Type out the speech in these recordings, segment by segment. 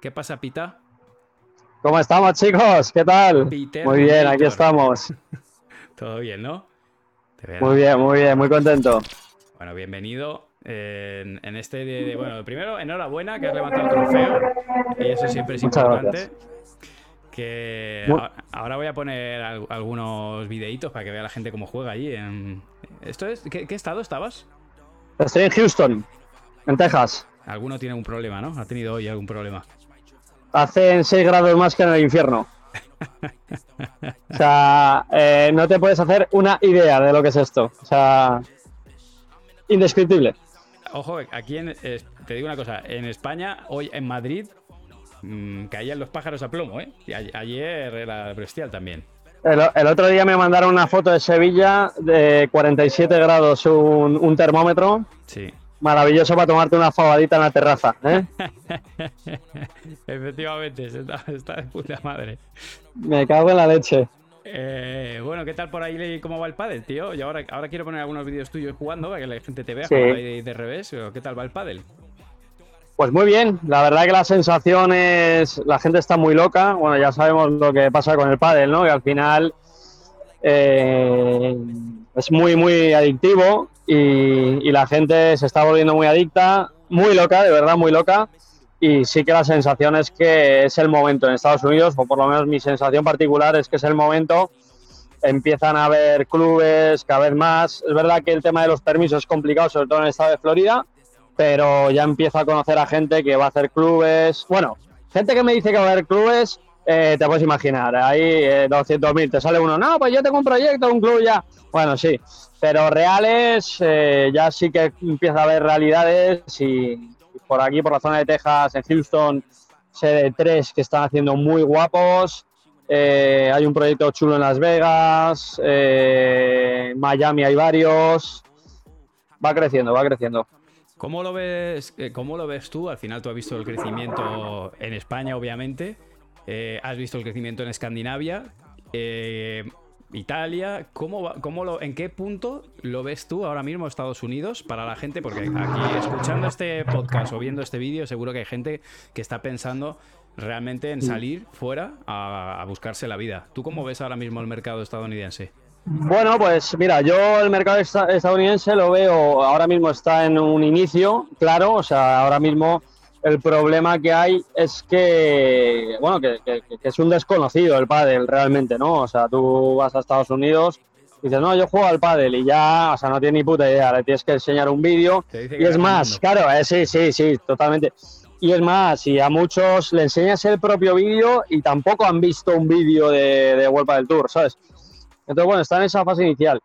¿Qué pasa, Pita? ¿Cómo estamos, chicos? ¿Qué tal? Peter muy bien, aquí estamos. Todo bien, ¿no? Muy bien, muy bien, muy contento. Bueno, bienvenido eh, en, en este. de- de- bueno, primero, enhorabuena que has levantado el trofeo. Y eso siempre es Muchas importante. gracias. Que a- ahora voy a poner al- algunos videitos para que vea la gente cómo juega allí. En... ¿Esto es? ¿Qué, qué estado estabas? Estoy en Houston, en Texas. Alguno tiene un problema, ¿no? Ha tenido hoy algún problema. Hacen 6 grados más que en el infierno. O sea, eh, no te puedes hacer una idea de lo que es esto. O sea, indescriptible. Ojo, aquí en, te digo una cosa, en España, hoy en Madrid, mm, caían los pájaros a plomo, ¿eh? Y a- ayer era bestial también. El, el otro día me mandaron una foto de Sevilla de 47 grados, un, un termómetro. Sí. Maravilloso para tomarte una fabadita en la terraza. ¿eh? Efectivamente, está, está de puta madre. Me cago en la leche. Eh, bueno, ¿qué tal por ahí? ¿Cómo va el pádel, tío? Y ahora, ahora quiero poner algunos vídeos tuyos jugando para que la gente te vea Sí. ahí de, revés. ¿Qué tal va el pádel? Pues muy bien, la verdad que la sensación es, la gente está muy loca, bueno, ya sabemos lo que pasa con el pádel, ¿no? Que al final eh, es muy, muy adictivo y, la gente se está volviendo muy adicta, muy loca, de verdad muy loca, y sí que la sensación es que es el momento en Estados Unidos, o por lo menos mi sensación particular es que es el momento, empiezan a haber clubes cada vez más, es verdad que el tema de los permisos es complicado, sobre todo en el estado de Florida, pero ya empiezo a conocer a gente que va a hacer clubes. Bueno, gente que me dice que va a hacer clubes, eh, te puedes imaginar, ahí eh, 200.000, te sale uno, no, pues yo tengo un proyecto, un club ya. Bueno, sí, pero reales eh, ya sí que empieza a haber realidades y por aquí, por la zona de Texas, en Houston, sé de tres que están haciendo muy guapos. Eh, hay un proyecto chulo en Las Vegas, eh, en Miami hay varios. Va creciendo, va creciendo. ¿Cómo lo ves? eh, ¿Cómo lo ves tú? Al final tú has visto el crecimiento en España, obviamente. Eh, has visto el crecimiento en Escandinavia, eh, Italia. ¿Cómo, va- cómo lo, ¿En qué punto lo ves tú ahora mismo Estados Unidos para la gente? Porque aquí escuchando este podcast o viendo este vídeo, seguro que hay gente que está pensando realmente en salir fuera a, a buscarse la vida. ¿Tú cómo ves ahora mismo el mercado estadounidense? Bueno, pues mira, yo el mercado esta- estadounidense lo veo, ahora mismo está en un inicio, claro, o sea, ahora mismo el problema que hay es que, bueno, que, que- que es un desconocido el pádel realmente, ¿no? O sea, tú vas a Estados Unidos y dices, no, yo juego al pádel y ya, o sea, no tienes ni puta idea, le tienes que enseñar un vídeo y es más, claro, eh, sí, sí, sí, totalmente. Y es más, y a muchos le enseñas el propio vídeo y tampoco han visto un vídeo de, de World del Tour, ¿sabes? Entonces, bueno, está en esa fase inicial.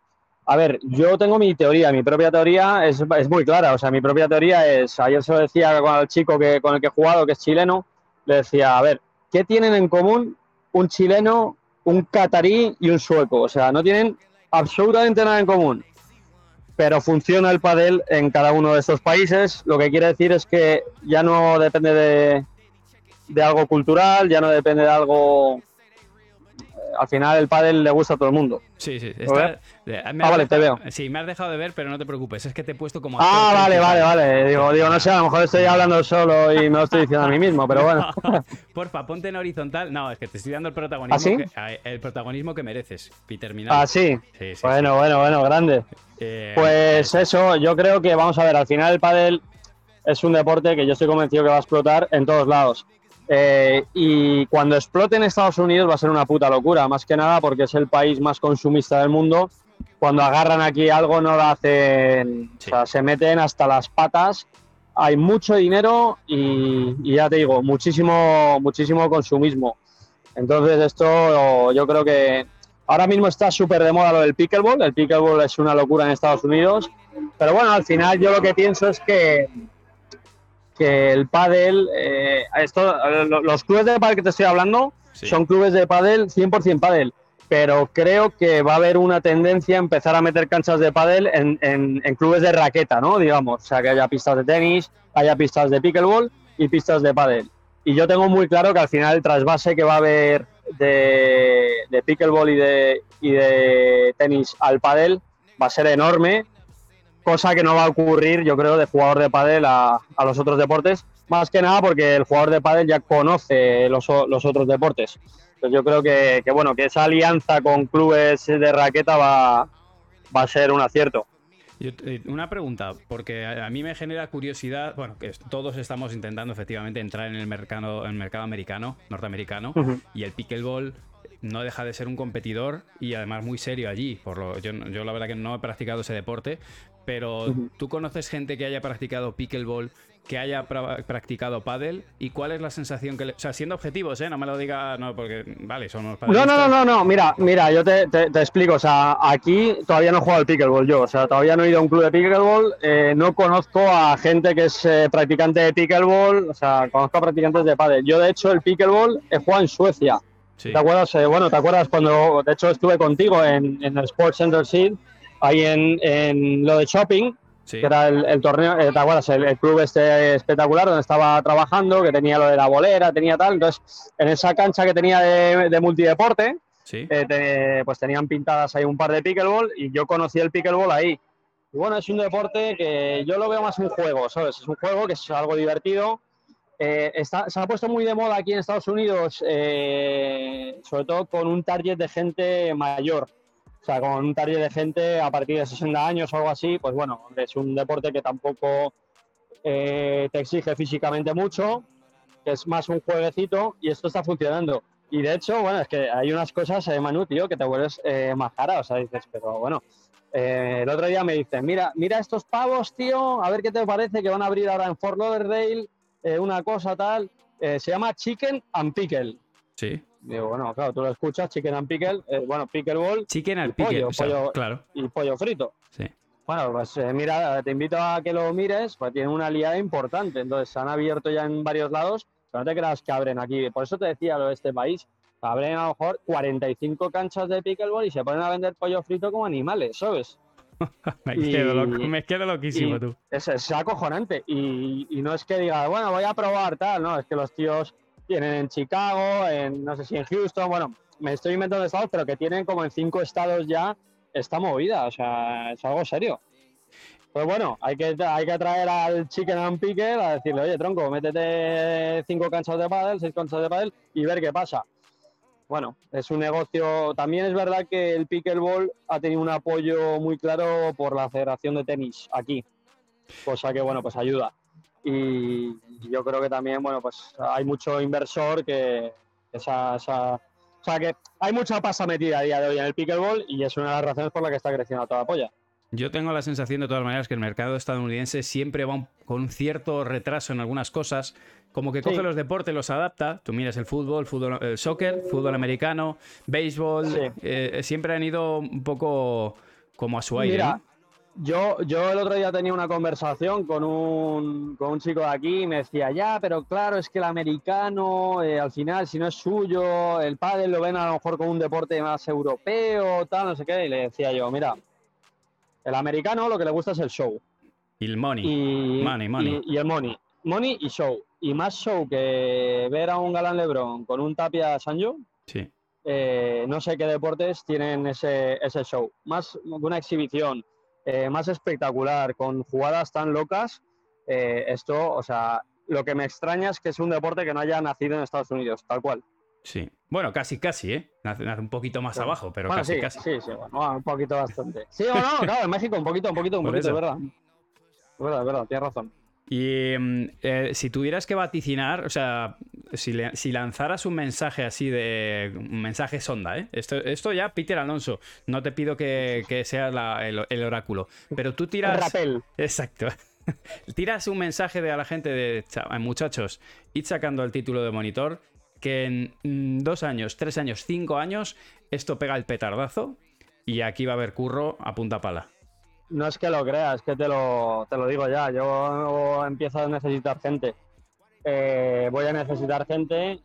A ver, yo tengo mi teoría, mi propia teoría es, es muy clara. O sea, mi propia teoría es, ayer se lo decía al chico que, con el que he jugado, que es chileno, le decía, a ver, ¿qué tienen en común un chileno, un catarí y un sueco? O sea, no tienen absolutamente nada en común. Pero funciona el padel en cada uno de estos países. Lo que quiere decir es que ya no depende de, de algo cultural, ya no depende de algo al final el pádel le gusta a todo el mundo. Sí, sí. ¿Lo está- eh, Ah, vale, te veo. Sí, me has dejado de ver, pero no te preocupes. Es que te he puesto como. Ah, vale, vale, vale. Digo, digo, no sé, a lo mejor estoy hablando solo y me lo estoy diciendo a mí mismo, pero bueno. Porfa, ponte en horizontal. No, es que te estoy dando el protagonismo, ¿Ah, sí? que, el protagonismo que mereces. Peter Minal. Ah, sí. Sí, sí, Bueno, bueno, bueno, grande. Eh, Pues eso, yo creo que vamos a ver, al final el pádel es un deporte que yo estoy convencido que va a explotar en todos lados. Eh, y cuando explote en Estados Unidos va a ser una puta locura, más que nada porque es el país más consumista del mundo. Cuando agarran aquí algo no lo hacen, Sí. o sea, se meten hasta las patas. Hay mucho dinero y, y ya te digo, muchísimo, muchísimo consumismo. Entonces esto yo creo que ahora mismo está súper de moda lo del pickleball. El pickleball es una locura en Estados Unidos. Pero bueno, al final yo lo que pienso es que, que el pádel, eh, esto, lo- los clubes de pádel que te estoy hablando sí. son clubes de pádel 100% pádel. Pero creo que va a haber una tendencia a empezar a meter canchas de pádel en, en- en clubes de raqueta, ¿no? Digamos, o sea, que haya pistas de tenis, haya pistas de pickleball y pistas de pádel. Y yo tengo muy claro que al final el trasvase que va a haber de, de pickleball y de, y de tenis al pádel va a ser enorme, cosa que no va a ocurrir, yo creo, de jugador de pádel a, a los otros deportes, más que nada porque el jugador de pádel ya conoce los, los otros deportes. Entonces yo creo que, que, bueno, que esa alianza con clubes de raqueta va, va a ser un acierto. Eh, una pregunta, porque a mí me genera curiosidad, bueno, que todos estamos intentando efectivamente entrar en el mercado, en el mercado americano, norteamericano, y el pickleball no deja de ser un competidor y además muy serio allí. Por lo, yo, yo la verdad que no he practicado ese deporte, pero ¿tú conoces gente que haya practicado pickleball que haya practicado pádel y cuál es la sensación que le... O sea, siendo objetivos, ¿eh? No me lo diga, no, porque, vale, somos No, no, no, no, mira, mira, yo te, te, explico, o sea, aquí todavía no he jugado al pickleball yo, o sea, todavía no he ido a un club de pickleball, eh, no conozco a gente que es eh, practicante de pickleball, o sea, conozco a practicantes de pádel. Yo, de hecho, el pickleball he jugado en Suecia. ¿Te acuerdas? Eh, bueno, ¿te acuerdas cuando, de hecho, estuve contigo en, en el Sports Center Seed, ahí en, en lo de shopping, que era el, torneo, eh, ¿te acuerdas? El, club este espectacular donde estaba trabajando, que tenía lo de la bolera, tenía tal. Entonces, en esa cancha que tenía de, multideporte, eh, pues tenían pintadas ahí un par de pickleball y yo conocí el pickleball ahí. Y bueno, es un deporte que yo lo veo más un juego, ¿sabes? Es un juego que es algo divertido. Eh, está, se ha puesto muy de moda aquí en Estados Unidos, sobre todo con un target de gente mayor. O sea, con un target de gente a partir de 60 años o algo así, pues bueno, es un deporte que tampoco eh, te exige físicamente mucho, que es más un jueguecito y esto está funcionando. Y de hecho, bueno, es que hay unas cosas, eh, Manu, tío, que te vuelves eh, más cara, o sea, dices, pero bueno. Eh, el otro día me dicen, mira, mira estos pavos, tío, a ver qué te parece que van a abrir ahora en Fort Lauderdale una cosa tal. se llama Chicken and Pickle. Sí. Digo, bueno, claro, tú lo escuchas, chicken and pickle, eh, bueno, pickleball. Chicken and pickle, pollo, claro. Y pollo frito. Sí. Bueno, pues eh, mira, te invito a que lo mires, pues tiene una aliada importante. Entonces, se han abierto ya en varios lados, pero no te creas que abren aquí. Por eso te decía lo de este país. Abren a lo mejor 45 canchas de pickleball y se ponen a vender pollo frito como animales, ¿sabes? me, quedo me, quedo loquísimo tú. Es, es acojonante. Y, y no es que diga, bueno, voy a probar tal, no, es que los tíos tienen en Chicago, en no sé si en Houston, bueno, me estoy inventando estados, pero que tienen como en cinco estados ya esta movida, o sea, es algo serio. Pues bueno, hay que, hay que traer al Chicken and Pickle a decirle, oye, tronco, métete cinco canchas de pádel, seis canchas de pádel y ver qué pasa. Bueno, es un negocio. También es verdad que el pickleball ha tenido un apoyo muy claro por la Federación de Tenis aquí, cosa que, bueno, pues ayuda y yo creo que también, bueno, pues hay mucho inversor que esa, esa, o sea, que hay mucha pasa metida a día de hoy en el pickleball y es una de las razones por la que está creciendo toda la polla. Yo tengo la sensación de todas maneras que el mercado estadounidense siempre va con cierto retraso en algunas cosas, como que coge los deportes, los adapta. Tú miras el fútbol, fútbol el soccer, fútbol americano, béisbol, eh, siempre han ido un poco como a su aire. Yo, yo el otro día tenía una conversación con un, con un chico de aquí y me decía, ya, pero claro, es que el americano, eh, al final, si no es suyo, el pádel lo ven a lo mejor como un deporte más europeo, tal, no sé qué. Y le decía yo, mira, el americano lo que le gusta es el show. Y el money. Y, money, money. Y, el money. Money y show. Y más show que ver a un Galán Lebron con un Tapia Sanjo. Sí. Eh, no sé qué deportes tienen ese, ese show. Más una exhibición eh, más espectacular, con jugadas tan locas. Eh, esto, o sea, lo que me extraña es que es un deporte que no haya nacido en Estados Unidos, tal cual. Sí. Bueno, casi, casi, ¿eh? Nace, un poquito más abajo, pero casi, sí, casi. Sí, sí, bueno, un poquito bastante. Sí o no, claro, en México un poquito, un poquito, un poquito, es verdad. Es verdad, es verdad, tienes razón. Y mm, eh, si tuvieras que vaticinar, o sea, si, lanzaras un mensaje así de. Un mensaje sonda, ¿eh? Esto, esto ya, Peter Alonso, no te pido que, que seas el, oráculo, pero tú tiras. Rapel. Exacto. tiras un mensaje de a la gente de. Muchachos, id sacando el título de monitor, que en mm, dos años, tres años, cinco años, esto pega el petardazo y aquí va a haber curro a punta pala. No es que lo creas, es que te lo, te lo digo ya. Yo empiezo a necesitar gente. Eh, voy a necesitar gente.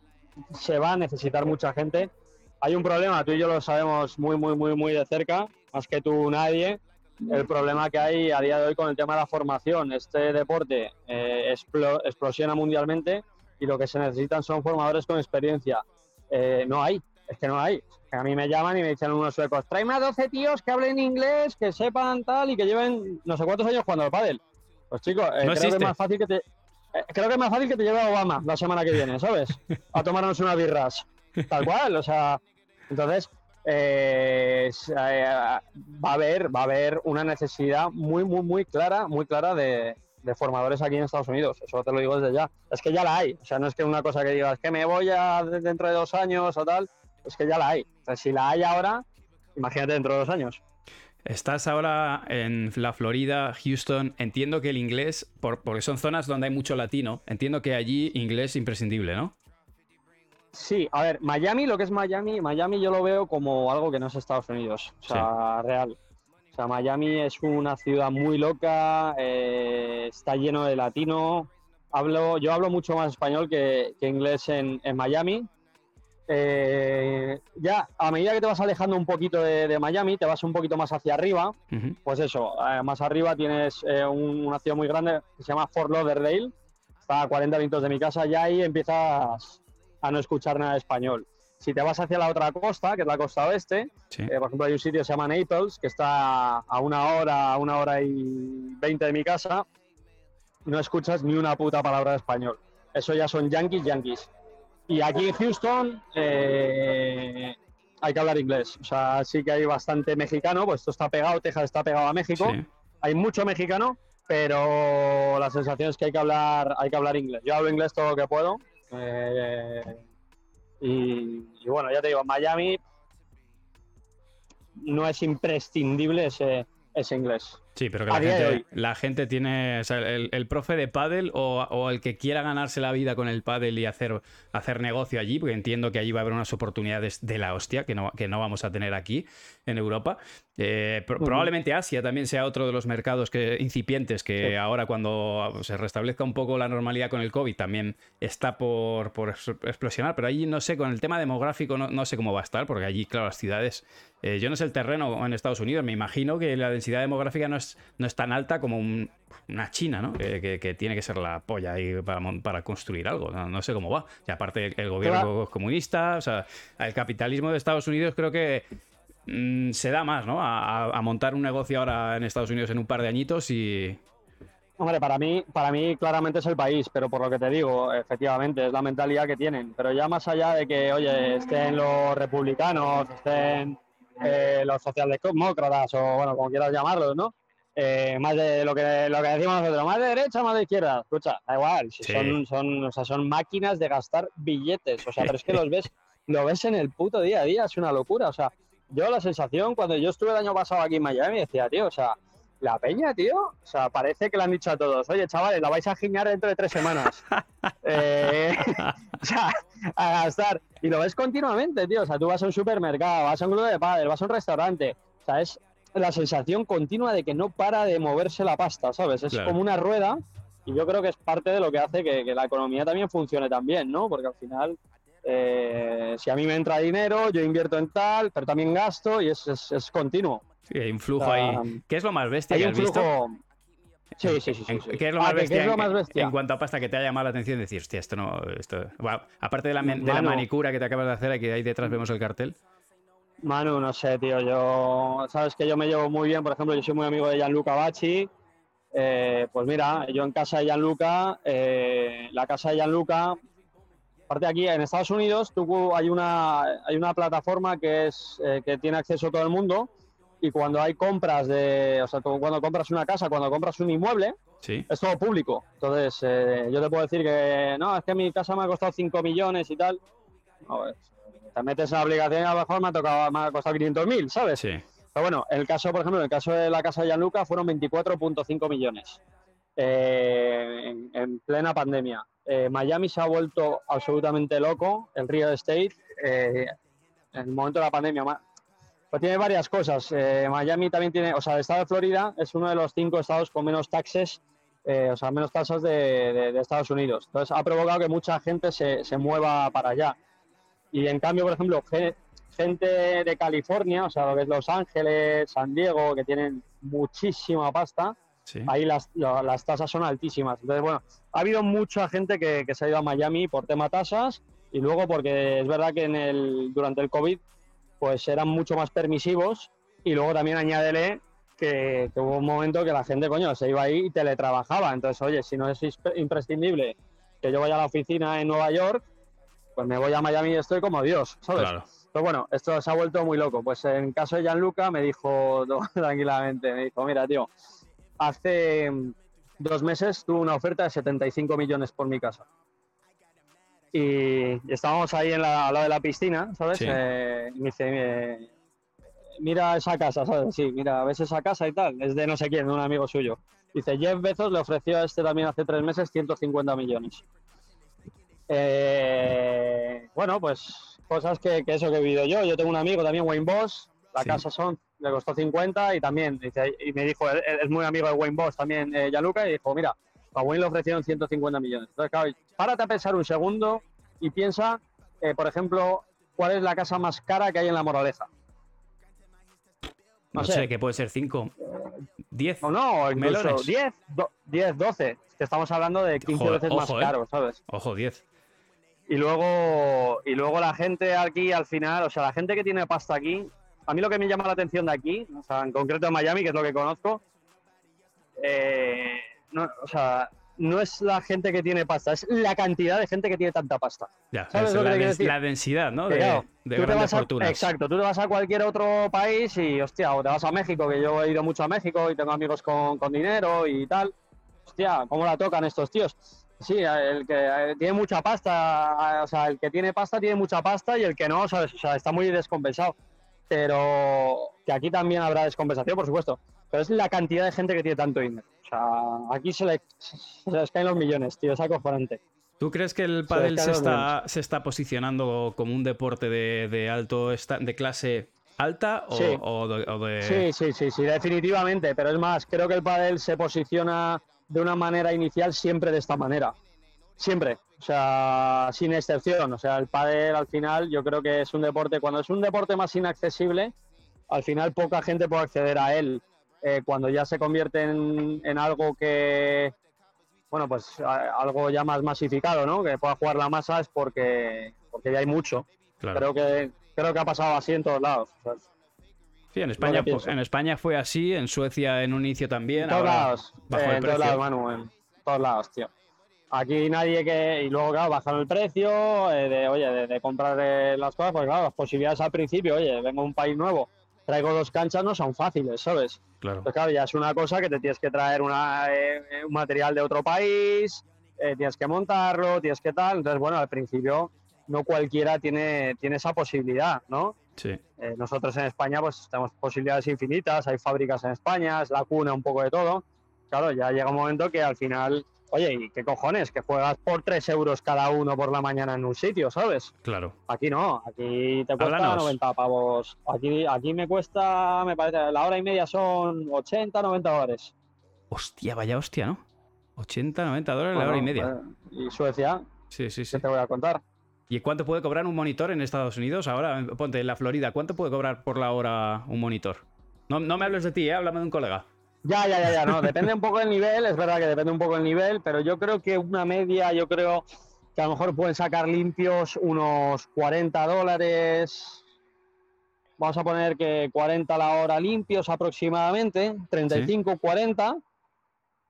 Se va a necesitar mucha gente. Hay un problema, tú y yo lo sabemos muy, muy, muy, muy de cerca, más que tú nadie. El problema que hay a día de hoy con el tema de la formación. Este deporte eh, explosiona mundialmente y lo que se necesitan son formadores con experiencia. Eh, no hay, es que no hay. A mí me llaman y me dicen unos suecos, tráeme a 12 tíos que hablen inglés, que sepan tal y que lleven no sé cuántos años jugando al pádel. Pues chicos, eh, creo que es más fácil que te... eh, creo que es más fácil que te lleve a Obama la semana que viene, ¿sabes? A tomarnos unas birras. Tal cual, o sea. Entonces, eh, eh, va a haber, va a haber una necesidad muy, muy, muy clara, muy clara de, formadores aquí en Estados Unidos. Eso te lo digo desde ya. Es que ya la hay. O sea, no es que una cosa que digas que me voy a dentro de dos años o tal. Es que ya la hay. O sea, si la hay ahora, imagínate dentro de dos años. Estás ahora en la Florida, Houston. Entiendo que el inglés, porque son zonas donde hay mucho latino, entiendo que allí inglés imprescindible, ¿no? Sí, a ver, Miami, lo que es Miami, Miami yo lo veo como algo que no es Estados Unidos, o sea, real. O sea, Miami es una ciudad muy loca, eh, está lleno de latino. Hablo, yo hablo mucho más español que, inglés en, Miami. Eh, ya a medida que te vas alejando un poquito de, Miami, te vas un poquito más hacia arriba. Pues eso, eh, más arriba tienes una ciudad muy grande que se llama Fort Lauderdale. Está a 40 minutos de mi casa, ya ahí empiezas a no escuchar nada de español. Si te vas hacia la otra costa, que es la costa oeste, eh, por ejemplo, hay un sitio que se llama Naples, que está a una hora, a una hora y veinte de mi casa, no escuchas ni una puta palabra de español. Eso ya son yankees, yankees. Y aquí en Houston eh, hay que hablar inglés. O sea, sí que hay bastante mexicano, pues esto está pegado, Texas está pegado a México. Hay mucho mexicano, pero la sensación es que hay que hablar, hay que hablar inglés. Yo hablo inglés todo lo que puedo, eh, y, bueno, ya te digo, Miami no es imprescindible ese, ese inglés. Sí, pero que la gente, la gente, tiene. O sea, el, profe de pádel o, el que quiera ganarse la vida con el pádel y hacer, hacer negocio allí, porque entiendo que allí va a haber unas oportunidades de la hostia que no, que no vamos a tener aquí en Europa. Eh, probablemente Asia también sea otro de los mercados que, incipientes que ahora, cuando se restablezca un poco la normalidad con el COVID, también está por, por explosionar. Pero allí no sé, con el tema demográfico no, no sé cómo va a estar, porque allí, claro, las ciudades eh, yo no sé el terreno en Estados Unidos, me imagino que la densidad demográfica no es, no es tan alta como una China, ¿no? Que, tiene que ser la polla ahí para, para construir algo. No, sé cómo va. Y aparte, el, gobierno comunista, o sea, el capitalismo de Estados Unidos creo que mm, se da más, ¿no? A, montar un negocio ahora en Estados Unidos en un par de añitos y, Hombre, para mí, para mí claramente es el país, pero por lo que te digo, efectivamente, es la mentalidad que tienen. Pero ya más allá de que, oye, estén los republicanos, estén eh, los socialdemócratas o bueno, como quieras llamarlos, ¿no? Eh, más de lo que, lo que decimos nosotros, más de derecha, más de izquierda. Escucha, da igual, son, son, o sea, son máquinas de gastar billetes, o sea, pero es que los ves, lo ves en el puto día a día, es una locura, o sea, yo la sensación cuando yo estuve el año pasado aquí en Miami decía, tío, o sea, la peña, tío, o sea, parece que le han dicho a todos, oye, chavales, la vais a giñar dentro de tres semanas. eh, o sea, a gastar. Y lo ves continuamente, tío. O sea, tú vas a un supermercado, vas a un club de padres, vas a un restaurante. O sea, es la sensación continua de que no para de moverse la pasta, ¿sabes? Es como una rueda y yo creo que es parte de lo que hace que, la economía también funcione tan bien, ¿no? Porque al final, eh, si a mí me entra dinero, yo invierto en tal, pero también gasto y es, es continuo. Sí, hay un flujo ahí. ¿Qué es lo más bestia que has visto? Sí, sí, sí, ¿Qué, es lo, más bestia, En, cuanto a pasta que te ha llamado la atención decir, hostia, esto no. Esto... aparte de la, de la manicura que te acabas de hacer, aquí ahí detrás vemos el cartel. Manu, no sé, tío. Yo. Sabes que yo me llevo muy bien, por ejemplo, yo soy muy amigo de Gianluca Bacci. Eh, pues mira, yo en casa de Gianluca, eh, la casa de Gianluca, aparte aquí en Estados Unidos, tú, hay, una, hay una plataforma que, es, eh, que tiene acceso a todo el mundo y cuando hay compras de, o sea, cuando compras una casa, cuando compras un inmueble, es todo público. Entonces, eh, yo te puedo decir que, no, es que mi casa me ha costado 5 millones y tal. Te metes en la aplicación y a lo mejor me ha, tocado, me ha costado 500 mil, ¿sabes? Sí. Pero bueno, el caso, por ejemplo, en el caso de la casa de Gianluca fueron 24.5 millones eh, en, plena pandemia. Eh, Miami se ha vuelto absolutamente loco, el real estate, en el momento de la pandemia pues tiene varias cosas. Eh, Miami también tiene, o sea, el estado de Florida es uno de los cinco estados con menos taxes, eh, o sea, menos tasas de, Estados Unidos. Entonces ha provocado que mucha gente se, mueva para allá. Y en cambio, por ejemplo, gente de California, o sea, lo que es Los Ángeles, San Diego, que tienen muchísima pasta, ahí las, las, tasas son altísimas. Entonces, bueno, ha habido mucha gente que, que se ha ido a Miami por tema tasas y luego porque es verdad que en el, durante el COVID pues eran mucho más permisivos y luego también añádele que, que hubo un momento que la gente, coño, se iba ahí y teletrabajaba. Entonces, oye, si no es imprescindible que yo vaya a la oficina en Nueva York, pues me voy a Miami y estoy como Dios, ¿sabes? Claro. Pero bueno, esto se ha vuelto muy loco. Pues en caso de Gianluca me dijo tranquilamente, me dijo, mira, tío, hace mm, dos meses tuve una oferta de 75 millones por mi casa. Y, estábamos ahí en la, al lado de la piscina, ¿sabes? Sí. Eh, y me dice, eh, mira esa casa, ¿sabes? Sí, mira, ves esa casa y tal. Es de no sé quién, de un amigo suyo. Dice, Jeff Bezos le ofreció a este también hace tres meses 150 millones. Eh, bueno, pues cosas que, que eso que he vivido yo. Yo tengo un amigo también, Wayne Boss. La Sí. casa son, le costó 50 y también, dice, y me dijo, es muy amigo de Wayne Boss también, eh, Gianluca, y dijo, mira, a Wayne le ofrecieron 150 millones. Entonces, claro, párate a pensar un segundo y piensa, eh, por ejemplo, cuál es la casa más cara que hay en La Moraleja. No No sé, sé. que puede ser 5, 10. O no, o incluso Melones. 10, do- 10, 12. Que estamos hablando de 15 Joder, veces más eh. caro, ¿sabes? Ojo, 10. Y luego, y luego la gente aquí al final, o sea, la gente que tiene pasta aquí, a mí lo que me llama la atención de aquí, o sea, en concreto en Miami, que es lo que conozco, eh, no, o sea, no es la gente que tiene pasta, es la cantidad de gente que tiene tanta pasta. Ya, ¿Sabes es lo que la, te quiero dens- decir? la densidad, ¿no? Que De, claro, de grandes a- fortunas. Exacto, tú te vas a cualquier otro país y, hostia, o te vas a México, que yo he ido mucho a México y tengo amigos con, con dinero y tal. Hostia, ¿cómo la tocan estos tíos? Sí, el que eh, tiene mucha pasta, eh, o sea, el que tiene pasta tiene mucha pasta y el que no, ¿sabes? O sea, está muy descompensado. Pero que aquí también habrá descompensación, por supuesto. Pero es la cantidad de gente que tiene tanto dinero. O sea, aquí se, le, se les caen los millones, tío, es acojonante. ¿Tú crees que el pádel se está, se está posicionando como un deporte de, de alto de clase alta o, Sí. o de, o de- Sí, sí, sí, sí, definitivamente. Pero es más, creo que el pádel se posiciona de una manera inicial siempre de esta manera. Siempre. O sea, sin excepción. O sea, el pádel al final yo creo que es un deporte, cuando es un deporte más inaccesible, al final poca gente puede acceder a él. Eh, cuando ya se convierte en, en algo que, bueno, pues a- algo ya más masificado, ¿no? Que pueda jugar la masa es porque, porque ya hay mucho. Claro. Creo que creo que ha pasado así en todos lados. O sea, Sí, en España, en España fue así, en Suecia en un inicio también. En todos ahora lados, bajó eh, el en todos lados, Manu, en todos lados, tío. Aquí nadie que. Y luego, claro, bajaron el precio eh, de, oye, de, de comprar eh, las cosas, porque claro, las posibilidades al principio, oye, vengo a un país nuevo, traigo dos canchas, no son fáciles, ¿sabes? Claro. Pues claro, ya es una cosa que te tienes que traer una, eh, un material de otro país, eh, tienes que montarlo, tienes que tal. Entonces, bueno, al principio no cualquiera tiene, tiene esa posibilidad, ¿no? Sí. Eh, nosotros en España pues tenemos posibilidades infinitas, hay fábricas en España, es la cuna un poco de todo. Claro, ya llega un momento que al final, oye, ¿y qué cojones? Que juegas por 3 euros cada uno por la mañana en un sitio, ¿sabes? Claro. Aquí no, aquí te cuesta Háblanos. 90 pavos. Aquí, aquí me cuesta, me parece, la hora y media son 80, 90 dólares. Hostia, vaya hostia, ¿no? 80, 90 dólares la Bueno, hora y media. eh, Y Suecia, Sí, sí, sí. ¿qué te voy a contar? ¿Y cuánto puede cobrar un monitor en Estados Unidos? Ahora, ponte, en la Florida, ¿cuánto puede cobrar por la hora un monitor? No, no me hables de ti, ¿eh? háblame de un colega. Ya, ya, ya, ya, no, depende un poco del nivel, es verdad que depende un poco del nivel, pero yo creo que una media, yo creo que a lo mejor pueden sacar limpios unos 40 dólares. Vamos a poner que 40 la hora limpios aproximadamente, 35, 40.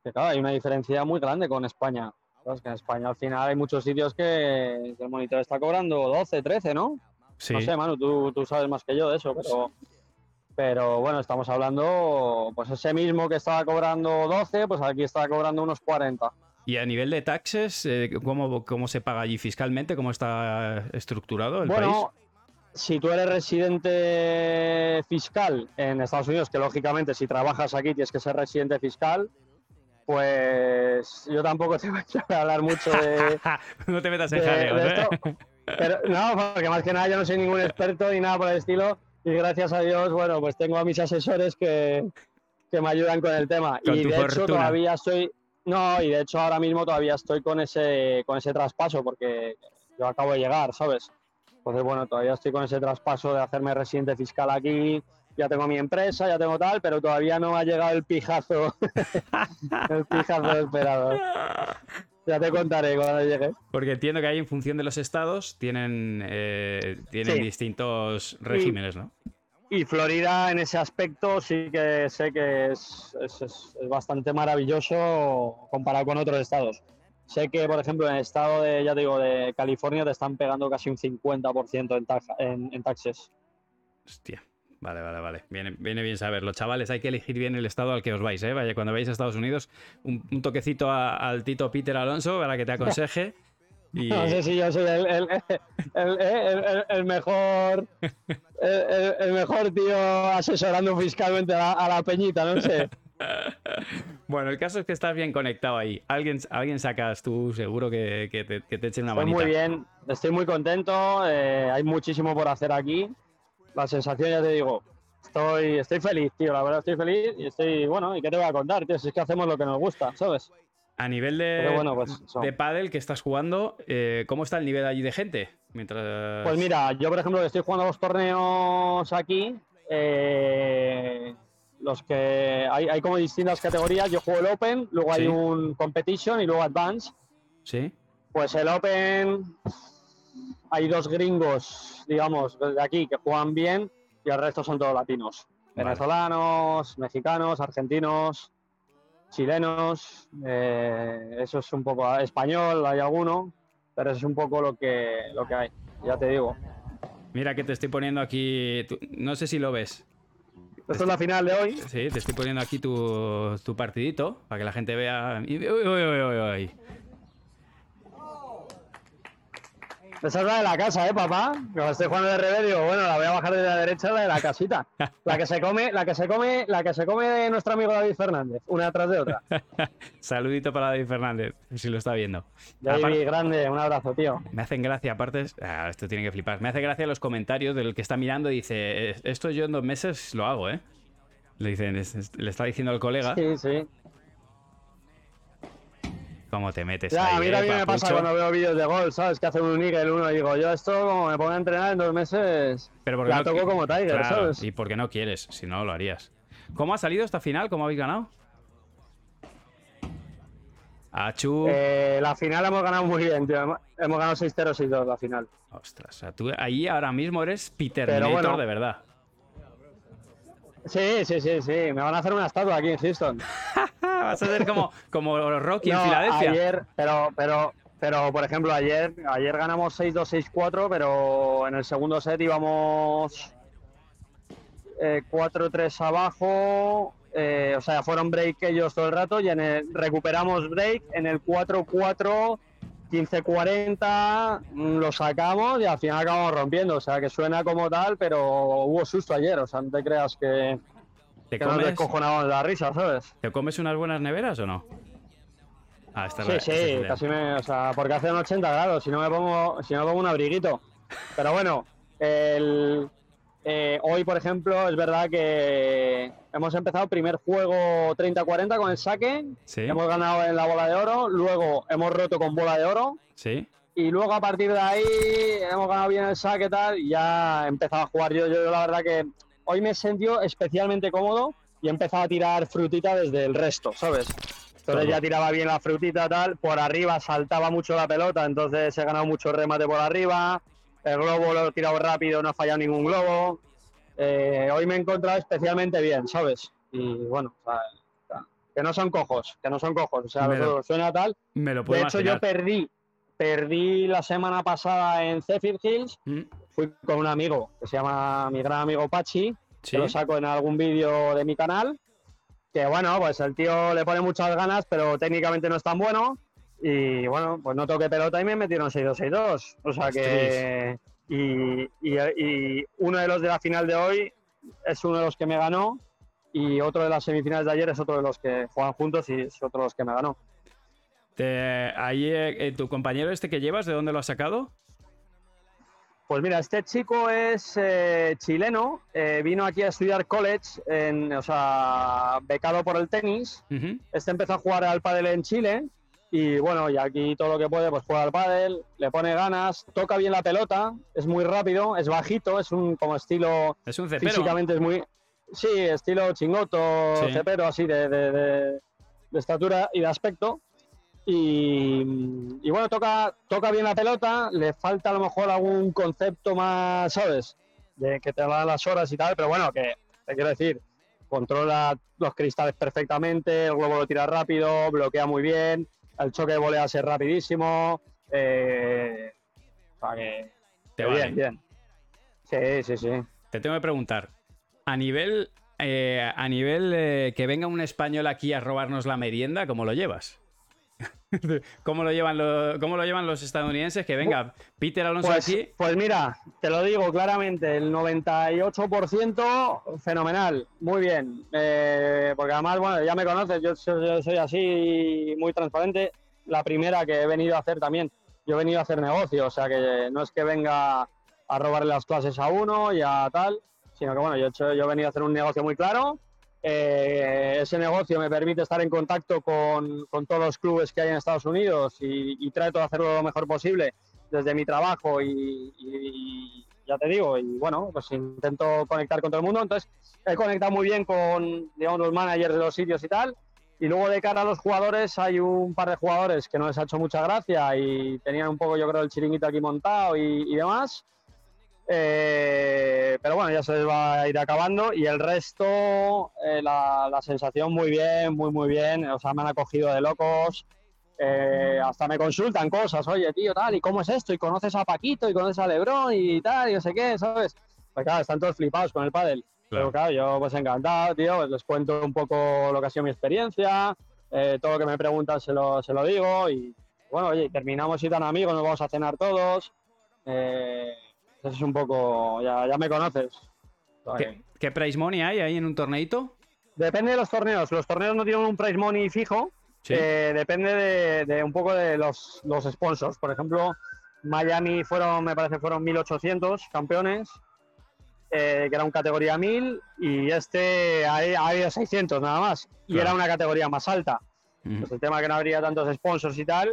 Que claro, hay una diferencia muy grande con España. Sabes que en España al final hay muchos sitios que el monitor está cobrando 12, 13, ¿no? Sí. No sé, Manu, tú, tú sabes más que yo de eso, pero, pero bueno, estamos hablando, pues ese mismo que estaba cobrando 12, pues aquí está cobrando unos 40. Y a nivel de taxes, eh, ¿cómo, ¿cómo se paga allí fiscalmente? ¿Cómo está estructurado el país? Bueno, si tú eres residente fiscal en Estados Unidos, que lógicamente si trabajas aquí tienes que ser residente fiscal, pues yo tampoco te voy a hablar mucho de, no te metas en de- jaleos, de ¿eh? Pero no, porque más que nada yo no soy ningún experto ni nada por el estilo. Y gracias a Dios, bueno, pues tengo a mis asesores que, que me ayudan con el tema. Con y de hecho todavía estoy. No, y de hecho ahora mismo todavía estoy con ese, con ese traspaso, porque yo acabo de llegar, ¿sabes? Entonces, bueno, todavía estoy con ese traspaso de hacerme residente fiscal aquí. Ya tengo mi empresa, ya tengo tal, pero todavía no ha llegado el pijazo, el pijazo esperado. Ya te contaré cuando llegue. Porque entiendo que ahí en función de los estados tienen, eh, tienen Sí. distintos regímenes, ¿no? y Florida en ese aspecto sí que sé que es, es- bastante maravilloso comparado con otros estados. Sé que, por ejemplo, en el estado de, ya te digo, de California te están pegando casi un 50% en, en, en taxes. Hostia. Vale, vale, vale. Viene, viene bien saberlo. Chavales, hay que elegir bien el estado al que os vais, ¿eh? Vaya, cuando vais a Estados Unidos, un, un toquecito a- al Tito Peter Alonso para que te aconseje. Y, No sé si yo soy el, el- el- el- mejor el, mejor tío asesorando fiscalmente a la, a la peñita, no sé. Bueno, el caso es que estás bien conectado ahí. Alguien, alguien sacas tú, seguro que, que te, que te echen una Estoy manita. muy bien, estoy muy contento, eh, hay muchísimo por hacer aquí. La sensación, ya te digo, estoy, estoy feliz, tío, la verdad estoy feliz y estoy, bueno, ¿y qué te voy a contar, tío? Si es que hacemos lo que nos gusta, ¿sabes? A nivel de, bueno, pues de pádel que estás jugando, eh, ¿cómo está el nivel allí de gente? Mientras... Pues mira, yo por ejemplo estoy jugando los torneos aquí, eh, los que hay, hay como distintas categorías. Yo juego el Open, luego hay un Competition y luego Advance. ¿Sí? Pues el Open hay dos gringos, digamos, de aquí que juegan bien y el resto son todos latinos. Vale. Venezolanos, mexicanos, argentinos, chilenos. eh, eso es un poco español, hay alguno, pero eso es un poco lo que, lo que hay. Ya te digo. Mira que te estoy poniendo aquí... No sé si lo ves. Esto es la final de hoy. Sí, te estoy poniendo aquí tu, tu partidito para que la gente vea... Uy, uy, uy, uy, uy. Esa es la de la casa, ¿eh, papá? Cuando estoy jugando de revés, digo, bueno, la voy a bajar de la derecha, la de la casita. La que se come, la que se come, la que se come de nuestro amigo David Fernández, una detrás de otra. Saludito para David Fernández, si lo está viendo. David, grande, un abrazo, tío. me hacen gracia, aparte, ah, esto tiene que flipar. Me hace gracia los comentarios del que está mirando y dice: "Eh, Esto yo en dos meses lo hago, ¿eh? Le dicen, le está diciendo al colega, Sí, sí. ¿Cómo te metes Ya, ahí, a mí eh, también me pasa papucho?". cuando veo vídeos de gol, ¿sabes? Que hacen un níquel uno y digo, yo esto como me pongo a entrenar en dos meses, Pero porque la no- toco como Tiger, Claro, ¿sabes? Y porque no quieres, si no lo harías. ¿Cómo ha salido esta final? ¿Cómo habéis ganado? Achu. Eh, la final hemos ganado muy bien, tío. Hemos ganado 6-0, 6-2 la final. Ostras, o sea, tú ahí ahora mismo eres Peter Pero bueno. de verdad. Sí, sí, sí, sí. Me van a hacer una estatua aquí en Houston. Vas a ser como, como Rocky en No, Filadelfia. Ayer, pero, pero, pero, por ejemplo, ayer, ayer ganamos 6-2, 6-4, pero en el segundo set íbamos eh, 4-3 abajo. eh, o sea, fueron break ellos todo el rato y en el, recuperamos break en el 4-4. 15-40, mm, lo sacamos y al final acabamos rompiendo. O sea, que suena como tal, pero hubo susto ayer. O sea, no te creas que, ¿Te que comes, descojonamos de la risa, ¿sabes? ¿Te comes unas buenas neveras o no? Ah, esta es la- Sí, esta sí, casi me. O sea, porque hacen 80 grados, si no me pongo, si no me pongo un abriguito. Pero bueno, el, eh, hoy, por ejemplo, es verdad que hemos empezado primer juego 30-40 con el saque. Sí, Hemos ganado en la bola de oro, luego hemos roto con bola de oro. sí. Y luego a partir de ahí hemos ganado bien el saque y tal, y ya he empezado a jugar yo. Yo la verdad que hoy me he sentido especialmente cómodo y he empezado a tirar frutita desde el resto, ¿sabes? Entonces ya tiraba bien la frutita tal, por arriba saltaba mucho la pelota, entonces he ganado mucho remate por arriba, el globo lo he tirado rápido, no ha fallado ningún globo. Eh, hoy me he encontrado especialmente bien, ¿sabes? Y bueno, o sea, que no son cojos, que no son cojos, o sea, Me lo- lo- suena tal, Me lo puedo de hecho, imaginar. yo perdí, perdí la semana pasada en Zephyr Hills. Mm, Fui con un amigo que se llama mi gran amigo Pachi, Sí, lo saco en algún vídeo de mi canal. Que bueno, pues el tío le pone muchas ganas, pero técnicamente no es tan bueno. Y bueno, pues no toqué pelota y me metieron 6-2-6-2. O sea que. Y, y- y uno de los de la final de hoy es uno de los que me ganó. Y otro de las semifinales de ayer es otro de los que juegan juntos y es otro de los que me ganó. Te- ahí, eh, eh, tu compañero este que llevas, ¿de dónde lo has sacado? Pues mira, este chico es eh, chileno, eh, vino aquí a estudiar college, en, o sea, becado por el tenis. Este empezó a jugar al pádel en Chile y bueno, y aquí todo lo que puede, pues juega al pádel, le pone ganas, toca bien la pelota, es muy rápido, es bajito, es un como estilo Es un cepero. físicamente es muy, sí, estilo chingoto, Sí. cepero así de, de- de- de estatura y de aspecto. Y, y bueno, toca, toca bien la pelota, le falta a lo mejor algún concepto más, ¿sabes? de que te dan las horas y tal, pero bueno, que te quiero decir, controla los cristales perfectamente, el globo lo tira rápido, bloquea muy bien, el choque de volea es rapidísimo. Eh, o sea que, Te vale. bien, bien. Sí, sí, sí. Te tengo que preguntar, a nivel, eh, a nivel eh, que venga un español aquí a robarnos la merienda, ¿cómo lo llevas? ¿Cómo lo llevan los, cómo lo llevan los estadounidenses? Que venga, Peter Alonso Pues, aquí. pues mira, te lo digo claramente, el 98% fenomenal, muy bien. Eh, porque además, bueno, ya me conoces, yo soy, yo soy así muy transparente. La primera que he venido a hacer también, yo he venido a hacer negocio, o sea que no es que venga a robarle las clases a uno y a tal, sino que bueno, yo, he hecho- yo he venido a hacer un negocio muy claro. Eh, ese negocio me permite estar en contacto con, con todos los clubes que hay en Estados Unidos y, y trato de hacerlo lo mejor posible desde mi trabajo y, y- ya te digo, y bueno, pues intento conectar con todo el mundo. Entonces, he conectado muy bien con, digamos, los managers de los sitios y tal. Y luego de cara a los jugadores, hay un par de jugadores que no les ha hecho mucha gracia y tenían un poco, yo creo, el chiringuito aquí montado y, y demás. Eh, pero bueno, ya se les va a ir acabando. Y el resto, eh, la, la sensación muy bien, muy, muy bien. O sea, me han acogido de locos. Eh, hasta me consultan cosas, oye, tío, tal, ¿y cómo es esto? ¿Y conoces a Paquito? ¿Y conoces a Lebrón? Y tal, y no sé qué, ¿sabes? Pues claro, están todos flipados con el pádel. Pero claro, yo pues encantado, tío, pues les cuento un poco lo que ha sido mi experiencia, todo lo que me preguntan se lo, se lo digo y bueno, oye, terminamos y tan amigos, nos vamos a cenar todos. Eh, eso es un poco, ya, ya me conoces. ¿Qué, qué price money hay ahí en un torneito? Depende de los torneos, los torneos no tienen un price money fijo, Sí. eh, depende de, de un poco de los, los sponsors. Por ejemplo, Miami fueron, me parece, fueron 1800 campeones, eh, que era un categoría 1000, y este ha, ha habido 600 nada más, y era una categoría más alta. Pues el tema que no habría tantos sponsors y tal,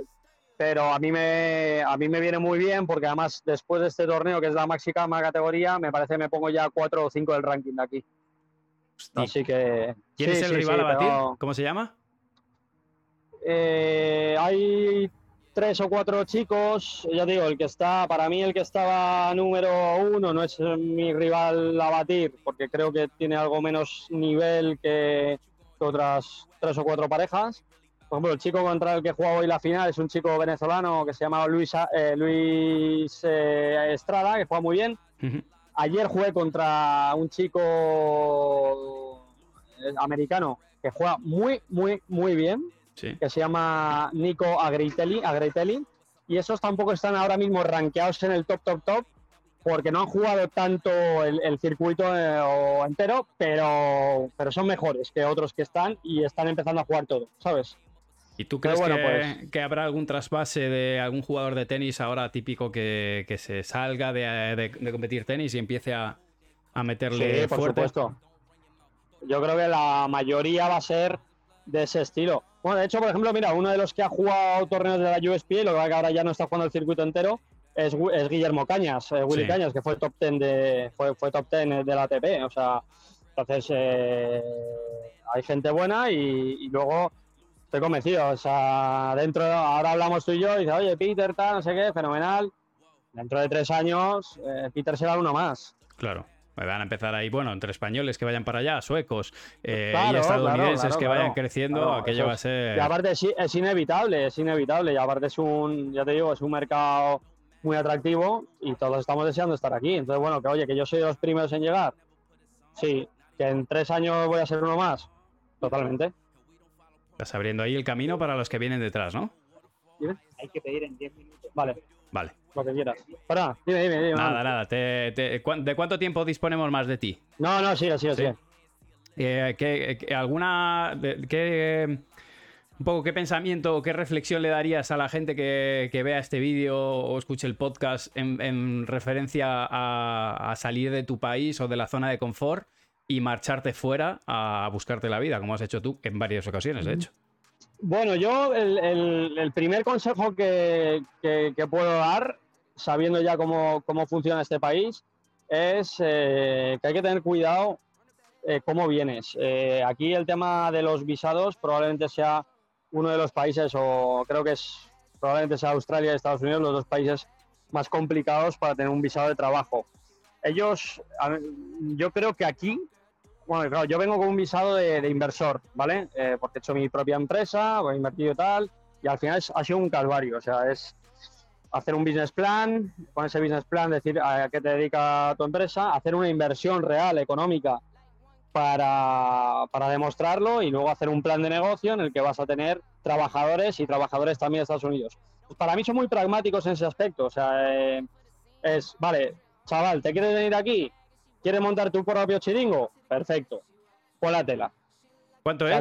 pero a mí me a mí me viene muy bien porque además después de este torneo que es la máxima categoría, me parece que me pongo ya 4 o 5 del ranking de aquí. Hostia. Así que ¿Quién sí, es el sí, rival a batir? pero- ¿Cómo se llama? Eh, hay tres o cuatro chicos, ya digo, el que está, para mí el que estaba número uno no es mi rival a batir, porque creo que tiene algo menos nivel que, que otras tres o cuatro parejas. Por ejemplo, el chico contra el que juega hoy la final es un chico venezolano que se llama Luis, eh, Luis eh, Estrada, que juega muy bien. Ayer jugué contra un chico eh, americano que juega muy, muy, muy bien Sí. que se llama Nico Agritelli, Agritelli, y esos tampoco están ahora mismo rankeados en el top, top, top, porque no han jugado tanto el, el circuito eh, entero, pero, pero son mejores que otros que están y están empezando a jugar todo, ¿sabes? ¿Y tú crees bueno, que, pues- que habrá algún trasvase de algún jugador de tenis ahora típico que, que se salga de, de- de competir tenis y empiece a, a meterle Sí, por fuerte? supuesto. Yo creo que la mayoría va a ser de ese estilo. Bueno, de hecho, por ejemplo, mira, uno de los que ha jugado torneos de la USP, lo que ahora ya no está jugando el circuito entero, es, Gu- es Guillermo Cañas, eh, Willy Sí. Cañas, que fue top 10 de, fue, fue top 10 de la ATP. O sea, entonces eh, hay gente buena y, y luego estoy convencido. O sea, dentro, ahora hablamos tú y yo y dice, oye, Peter, tal, no sé qué, fenomenal. Dentro de tres años, eh, Peter será uno más. Claro. Van a empezar ahí, bueno, entre españoles que vayan para allá, suecos eh, Claro, y estadounidenses claro, que vayan creciendo, aquello va a ser. Y aparte es, es inevitable, es inevitable. Y aparte es un, ya te digo, es un mercado muy atractivo y todos estamos deseando estar aquí. Entonces, bueno, que oye, que yo soy de los primeros en llegar. Sí, que en tres años voy a ser uno más. Totalmente. Estás abriendo ahí el camino para los que vienen detrás, ¿no? Hay que pedir en 10 minutos. Vale, Vale. lo que quieras. Espera, dime, dime, dime. Nada, vale. nada. te- te- ¿cuán- ¿De cuánto tiempo disponemos más de ti? No, no, sigue, Sí. sigue. Eh, ¿qué- qué- ¿Alguna. qué, un poco qué pensamiento o qué reflexión le darías a la gente que, que vea este vídeo o escuche el podcast en, en referencia a, a salir de tu país o de la zona de confort y marcharte fuera a buscarte la vida, como has hecho tú en varias ocasiones, de hecho? Bueno, yo el, el- el primer consejo que, que- que puedo dar, sabiendo ya cómo, cómo funciona este país, es eh, que hay que tener cuidado eh, cómo vienes. Eh, aquí el tema de los visados probablemente sea uno de los países, o creo que es probablemente sea Australia y Estados Unidos, los dos países más complicados para tener un visado de trabajo. ellos, yo creo que aquí, bueno, claro, yo vengo con un visado de, inversor, ¿vale? Eh, porque he hecho mi propia empresa, he invertido tal, y al final es- ha sido un calvario, o sea, es hacer un business plan, con ese business plan decir a qué te dedica tu empresa, hacer una inversión real, económica, para, para demostrarlo y luego hacer un plan de negocio en el que vas a tener trabajadores y trabajadores también de Estados Unidos. Pues para mí son muy pragmáticos en ese aspecto, o sea, eh, es, vale, chaval, ¿te quieres venir aquí? ¿Quieres montar tu propio chiringo? Perfecto, pon la tela. ¿Cuánto es?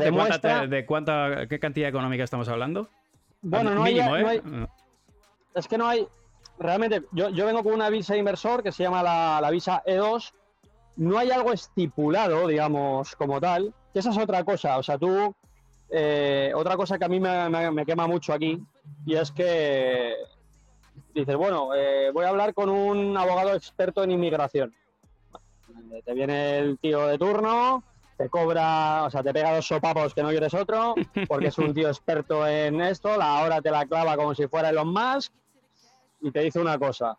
¿De cuánta, de qué cantidad económica estamos hablando? Bueno, no hay, Mínimo, no ¿eh? hay- es que no hay, realmente, yo, yo vengo con una visa de inversor que se llama la, la visa E2, no hay algo estipulado, digamos, como tal, que esa es otra cosa, o sea, tú, eh, otra cosa que a mí me, me- me quema mucho aquí, y es que dices, bueno, eh, voy a hablar con un abogado experto en inmigración. Te viene el tío de turno, te cobra, o sea, te pega dos sopapos que no quieres otro, porque es un tío experto en esto, la hora te la clava como si fuera Elon Musk y te dice una cosa.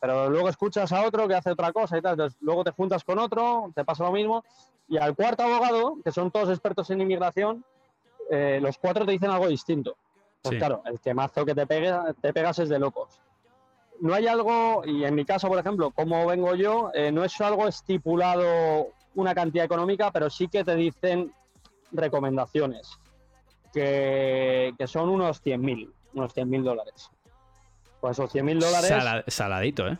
Pero luego escuchas a otro que hace otra cosa y tal, entonces luego te juntas con otro, te pasa lo mismo, y al cuarto abogado, que son todos expertos en inmigración, eh, los cuatro te dicen algo distinto. Pues Sí. claro, el quemazo que te, pegue- te pegas es de locos. No hay algo, y en mi caso, por ejemplo, como vengo yo, eh, no es algo estipulado una cantidad económica, pero sí que te dicen recomendaciones, que, que son unos 100.000, unos 100.000 dólares. Pues esos 100.000 dólares... Sala- saladito, ¿eh?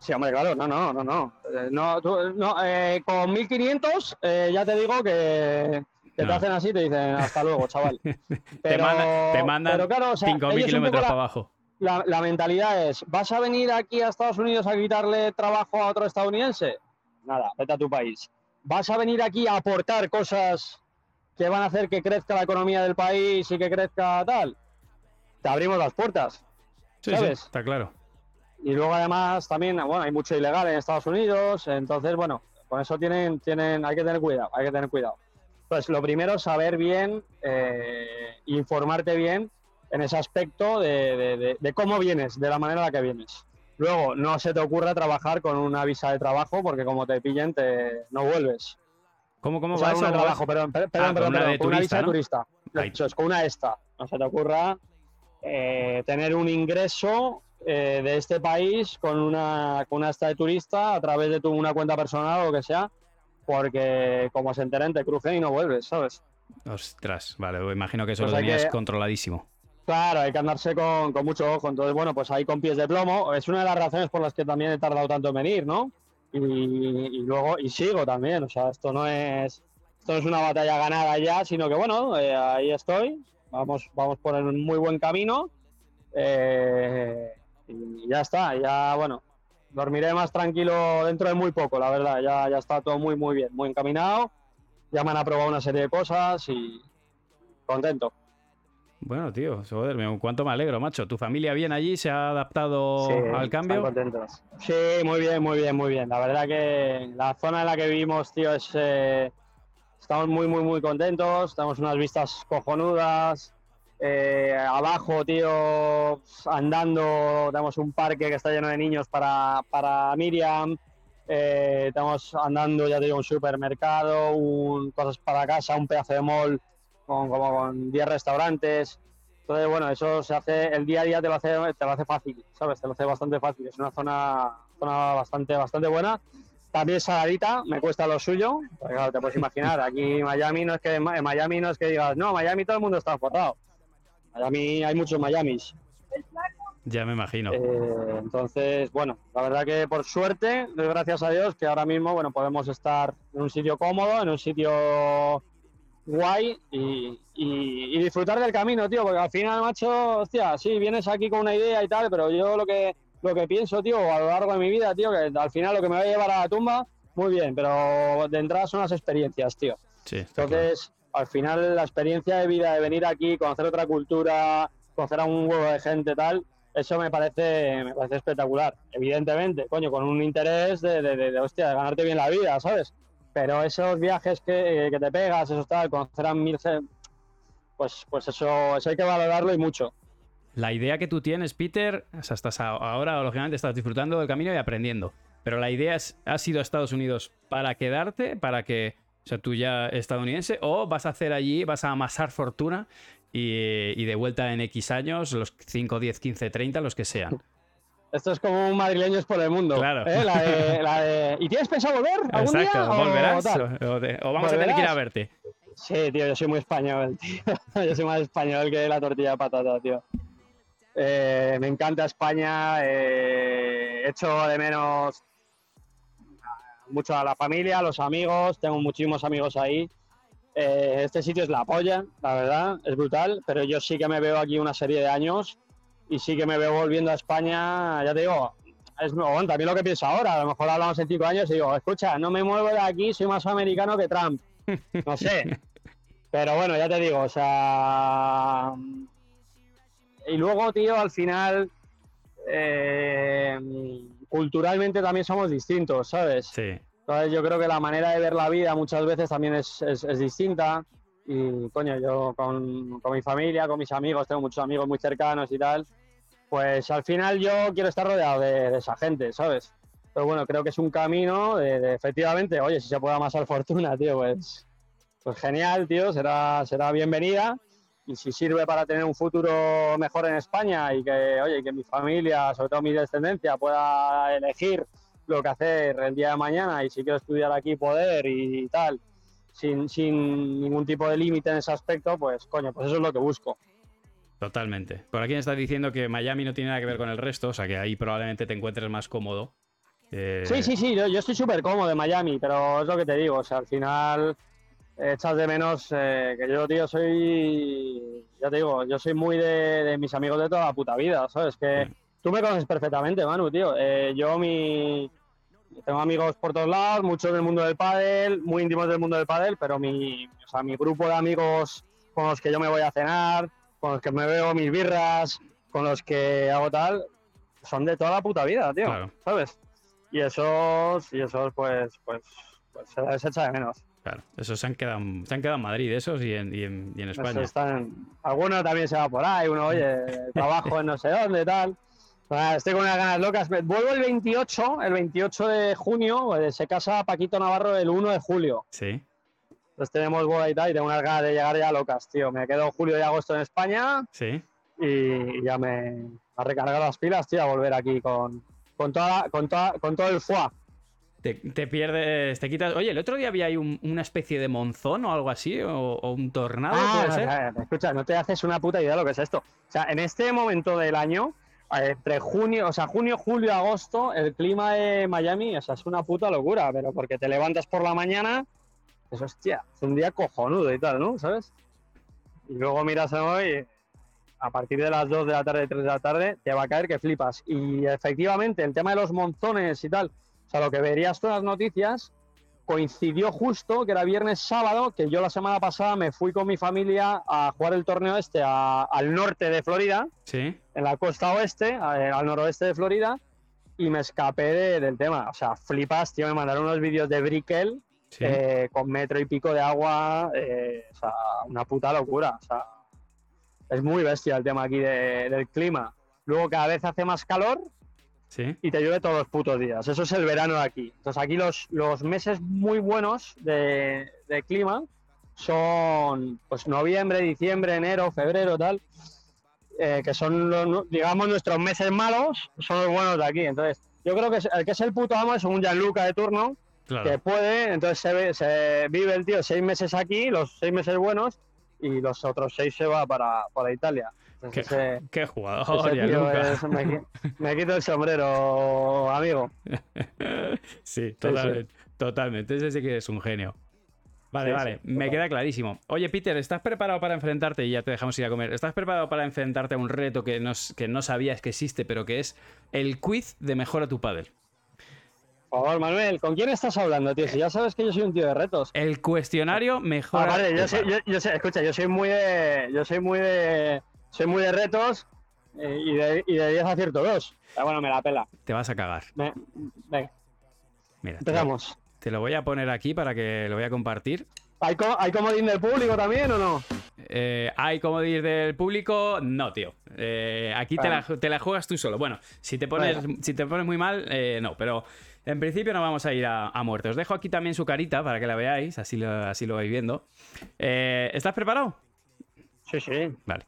Sí, hombre, claro, no, no, no, no. Eh, no, tú- no, eh, con 1500 eh, ya te digo que, que No. te hacen así y te dicen hasta luego, chaval. te, Pero, manda- te mandan pero claro, o sea, 5.000 ellos un kilómetros para abajo. La, la mentalidad es, ¿vas a venir aquí a Estados Unidos a quitarle trabajo a otro estadounidense? Nada, vete a tu país. ¿Vas a venir aquí a aportar cosas que van a hacer que crezca la economía del país y que crezca tal? Te abrimos las puertas. Sí, sí, ¿sabes? está claro. Y luego además también, bueno, hay mucho ilegal en Estados Unidos, entonces, bueno, con eso tienen, tienen, hay que tener cuidado, hay que tener cuidado. Pues lo primero saber bien, eh, informarte bien en ese aspecto de, de- de- de cómo vienes, de la manera en la que vienes. Luego, no se te ocurra trabajar con una visa de trabajo porque como te pillen, te, no vuelves. ¿Cómo, cómo O sea, va eso? de ¿Cómo trabajo, perdón, per- Ah, perdón, con perdón, una perdón, de con una turista, visa de ¿no? turista. Ahí. Eso es con una esta. No se te ocurra eh, tener un ingreso eh, de este país con una, con una esta de turista a través de tu, una cuenta personal o lo que sea, porque como se enteren te crujen y no vuelves, ¿sabes? Ostras, vale, imagino que eso Pues lo tenías que- controladísimo. Claro, hay que andarse con, con mucho ojo. Entonces, bueno, pues ahí con pies de plomo. Es una de las razones por las que también he tardado tanto en venir, ¿no? Y, luego, y sigo también. O sea, esto no es, esto no es una batalla ganada ya, sino que bueno, eh, ahí estoy. Vamos, vamos por un muy buen camino. Eh, y ya está, ya bueno, dormiré más tranquilo dentro de muy poco, la verdad. Ya, ya está todo muy, muy bien, muy encaminado. Ya me han aprobado una serie de cosas y contento. Bueno, tío, joder, cuánto me alegro, macho. ¿Tu familia bien allí? ¿Se ha adaptado Sí, al están cambio? contentos. Sí, muy bien, muy bien, muy bien. La verdad que la zona en la que vivimos, tío, es. eh, estamos muy, muy, muy contentos. Tenemos unas vistas cojonudas. Eh, abajo, tío, andando, tenemos un parque que está lleno de niños para, para Miriam. Eh, estamos andando, ya te digo, un supermercado, un, cosas para casa, un pedazo de mall con, como con 10 restaurantes. Entonces, bueno, eso se hace, el día a día te lo hace, te lo hace fácil, ¿sabes? Te lo hace bastante fácil. Es una zona, zona bastante, bastante buena. También saladita, me cuesta lo suyo. Porque, claro, te puedes imaginar, aquí en Miami no es que en Miami no es que digas, no, Miami todo el mundo está forrado. Miami hay muchos Miamis. Ya me imagino. Eh, entonces, bueno, la verdad que por suerte, gracias a Dios, que ahora mismo, bueno, podemos estar en un sitio cómodo, en un sitio guay y, y- y disfrutar del camino, tío, porque al final, macho, hostia, sí, vienes aquí con una idea y tal, pero yo lo que, lo que pienso, tío, a lo largo de mi vida, tío, que al final lo que me va a llevar a la tumba, muy bien, pero de entrada son las experiencias, tío. Sí, claro. Entonces, al final, la experiencia de vida de venir aquí, conocer otra cultura, conocer a un huevo de gente, tal, eso me parece, me parece espectacular. Evidentemente, coño, con un interés de, de, de- de, hostia, de ganarte bien la vida, ¿sabes? Pero esos viajes que, que te pegas, eso tal, conocer a mil, pues, pues eso, eso hay que valorarlo y mucho. la idea que tú tienes, Peter, o sea, estás ahora, lógicamente, estás disfrutando del camino y aprendiendo. Pero la idea es, ¿has ido a Estados Unidos para quedarte? ¿Para que, sea, tú ya estadounidense? ¿O vas a hacer allí, vas a amasar fortuna y, y de vuelta en X años, los 5, 10, 15, 30, los que sean? Esto es como un madrileños por el mundo. Claro. ¿eh? La de, la de- ¿Y tienes pensado volver algún Exacto, día? volverás. O, o te- o vamos a tener que ir a ¿Volverás? verte. Sí, tío, yo soy muy español, tío. Yo soy más español que la tortilla de patata, tío. Eh, me encanta España. eh, echo de menos mucho a la familia, a los amigos. Tengo muchísimos amigos ahí. Eh, este sitio es la polla, la verdad, es brutal. Pero yo sí que me veo aquí una serie de años y sí que me veo volviendo a España. Ya te digo, es bueno, también lo que pienso ahora. A lo mejor hablamos en cinco años y digo, escucha, no me muevo de aquí, soy más americano que Trump. No sé. Pero bueno, ya te digo, o sea. Y luego, tío, al final. eh, culturalmente también somos distintos, ¿sabes? Sí. Entonces yo creo que la manera de ver la vida muchas veces también es, es- es distinta. Y coño, yo con, con mi familia, con mis amigos, tengo muchos amigos muy cercanos y tal. Pues al final yo quiero estar rodeado de, esa gente, ¿sabes? Pero bueno, creo que es un camino de, efectivamente, oye, si se puede amasar fortuna, tío, pues, pues genial, tío, será, será bienvenida. Y si sirve para tener un futuro mejor en España y que, oye, que mi familia, sobre todo mi descendencia, pueda elegir lo que hacer el día de mañana y si quiero estudiar aquí poder y tal, sin, sin ningún tipo de límite en ese aspecto, pues coño, pues eso es lo que busco. Totalmente. Por aquí me está diciendo que Miami no tiene nada que ver con el resto, o sea que ahí probablemente te encuentres más cómodo. Eh, Sí, sí, sí, yo, yo estoy súper cómodo en Miami, pero es lo que te digo, o sea, al final eh, echas de menos eh, que yo, tío, soy, ya te digo, yo soy muy de, de mis amigos de toda la puta vida, ¿sabes? Que Sí. tú me conoces perfectamente, Manu, tío. Eh, yo mi... Tengo amigos por todos lados, muchos del mundo del pádel, muy íntimos del mundo del pádel, pero mi, o sea, mi grupo de amigos con los que yo me voy a cenar, con los que me veo mis birras, con los que hago tal, son de toda la puta vida, tío, Claro. ¿sabes? Y esos, y esos pues, pues, pues se les echa de menos. Claro, esos se han quedado, se han quedado en Madrid, esos y en, y en, y en España. están- alguno también se va por ahí, uno, oye, trabajo en no sé dónde, tal. Ah, Estoy con unas ganas locas. Vuelvo el 28, el 28 de junio, eh, se casa Paquito Navarro el 1 de julio. Sí. Entonces tenemos boda y tal, y tengo unas ganas de llegar ya locas, tío. Me quedo julio y agosto en España Sí. y ya me a recargar las pilas, tío, a volver aquí con, con, toda, la- con, toda, con todo el foie. Te, te pierdes, te quitas. Oye, el otro día había ahí un- una especie de monzón o algo así, o, o un tornado, Ah, puede ser. escucha, no te haces una puta idea de lo que es esto. O sea, en este momento del año, entre junio, o sea, junio, julio, agosto, el clima de Miami, o sea, es una puta locura, pero porque te levantas por la mañana, eso hostia, es un día cojonudo y tal, ¿no? ¿Sabes? Y luego miras hoy, a partir de las 2 de la tarde, 3 de la tarde, te va a caer que flipas. Y efectivamente, el tema de los monzones y tal, o sea, lo que verías en las noticias, coincidió justo que era viernes sábado, que yo la semana pasada me fui con mi familia a jugar el torneo este a- al norte de Florida, Sí. en la costa oeste, a- al noroeste de Florida, y me escapé de- del tema. O sea, flipas, tío, me mandaron unos vídeos de Brickell Sí. eh, con metro y pico de agua, eh, o sea, una puta locura. O sea, es muy bestia el tema aquí de- del clima. Luego cada vez hace más calor sí. y te llueve todos los putos días. Eso es el verano de aquí. Entonces aquí los, los meses muy buenos de, de clima son pues noviembre, diciembre, enero, febrero, tal. eh, que son, los, digamos, nuestros meses malos, son los buenos de aquí. Entonces, yo creo que el que es el puto amo es un Gianluca de turno, Claro. que puede, entonces se, se vive el tío seis meses aquí, los seis meses buenos, y los otros seis se va para, para Italia. Entonces, Qué, ese- qué jugador, ese tío Gianluca. es- me, qui- me quito el sombrero, amigo. Sí, totalmente. Totalmente. Ese sí que es un genio. Vale, Sí, vale. Me total. queda clarísimo. Oye, Peter, ¿estás preparado para enfrentarte? Y ya te dejamos ir a comer. ¿Estás preparado para enfrentarte a un reto que que no sabías que existe, pero que es el quiz de Mejora tu Padel? Por favor, Manuel, ¿con quién estás hablando, tío? Si ya sabes que yo soy un tío de retos. El cuestionario Mejora Ah, vale, yo sé, Pádel. yo, yo sé, escucha, yo soy muy de, yo soy muy de, soy muy de retos eh, y de, y de 10 acierto 2. Pero bueno, me la pela. Te vas a cagar. Me- venga, Mira, te lo, empezamos. te lo voy a poner aquí para que lo voy a compartir. ¿Hay, co- ¿Hay comodín del público también o no? Eh, ¿Hay como decir del público? No, tío. Eh, aquí te la, Vale. te la juegas tú solo. Bueno, si te pones, si te pones muy mal, eh, no, pero en principio no vamos a ir a, a muerte. Os dejo aquí también su carita para que la veáis, así lo, así lo vais viendo. Eh, ¿Estás preparado? Sí, sí. Vale.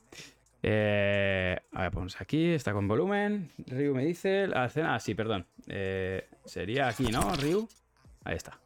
Eh, a ver, ponemos aquí, está con volumen. Ryu me dice. La escena. Ah, sí, perdón. Eh, sería aquí, ¿no, Ryu? Ahí está.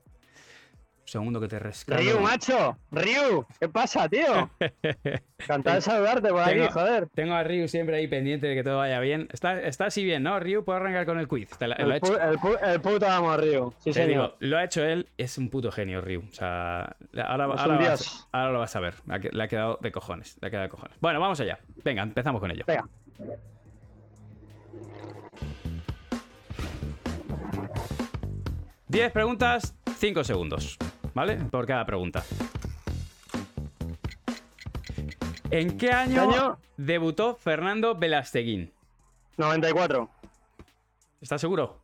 Un segundo que te rescato. Ryu, macho. Ryu, ¿qué pasa, tío? Encantado de saludarte por Tengo- joder. Tengo a Ryu siempre ahí pendiente de que todo vaya bien. Está, está así bien, ¿no? Ryu, puedo arrancar con el quiz. Te la- El, hecho. pu- el pu- el puto amo, Ryu. Sí, Te señor. digo, lo ha hecho él, es un puto genio, Ryu. O sea, ahora, ahora vas, ahora lo vas a ver. Le ha quedado de cojones. Le ha quedado de cojones. Bueno, vamos allá. Venga, empezamos con ello. Venga. 10 preguntas, 5 segundos. ¿Vale? Por cada pregunta. ¿En qué año, año? debutó Fernando Velasteguín? 94. ¿Estás seguro?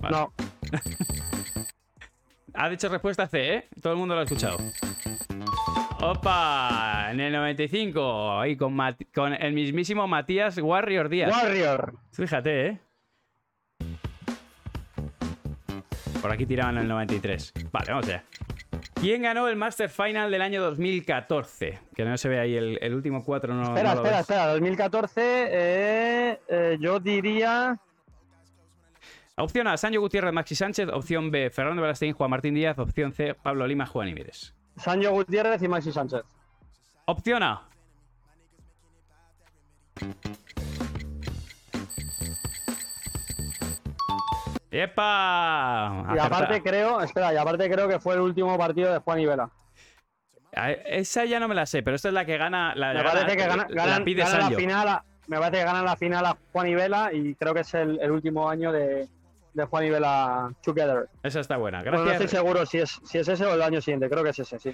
Vale. No. Ha dicho respuesta C, ¿eh? Todo el mundo lo ha escuchado. Opa, en el 95, ahí con, Mat- con el mismísimo Matías Warrior Díaz. Warrior. Fíjate, ¿eh? Por aquí tiraban el 93. Vale, vamos allá. ¿Quién ganó el Master Final del año 2014? Que no se ve ahí el, el último 4. No, Espera, no lo espera, ves. espera. 2014, eh, eh, yo diría. Opción A, Sancho Gutiérrez, Maxi Sánchez. Opción B, Fernando Velasteguín, Juan Martín Díaz. Opción C, Pablo Lima, Juan Ibires. Sancho Gutiérrez y Maxi Sánchez. Opción A. ¡Epa! Y aparte Acerta- creo, espera, y aparte creo que fue el último partido de Juan y Vela. A- Esa ya no me la sé, pero esta es la que gana. La, Me parece que gana- gana, la pide ganan la final, a- me parece que ganan la final a Juan y Vela y creo que es el, el último año de, de Juan y Vela Together. Esa está buena. Bueno, no Gracias. estoy seguro si es, si es ese o el año siguiente, creo que es ese, sí.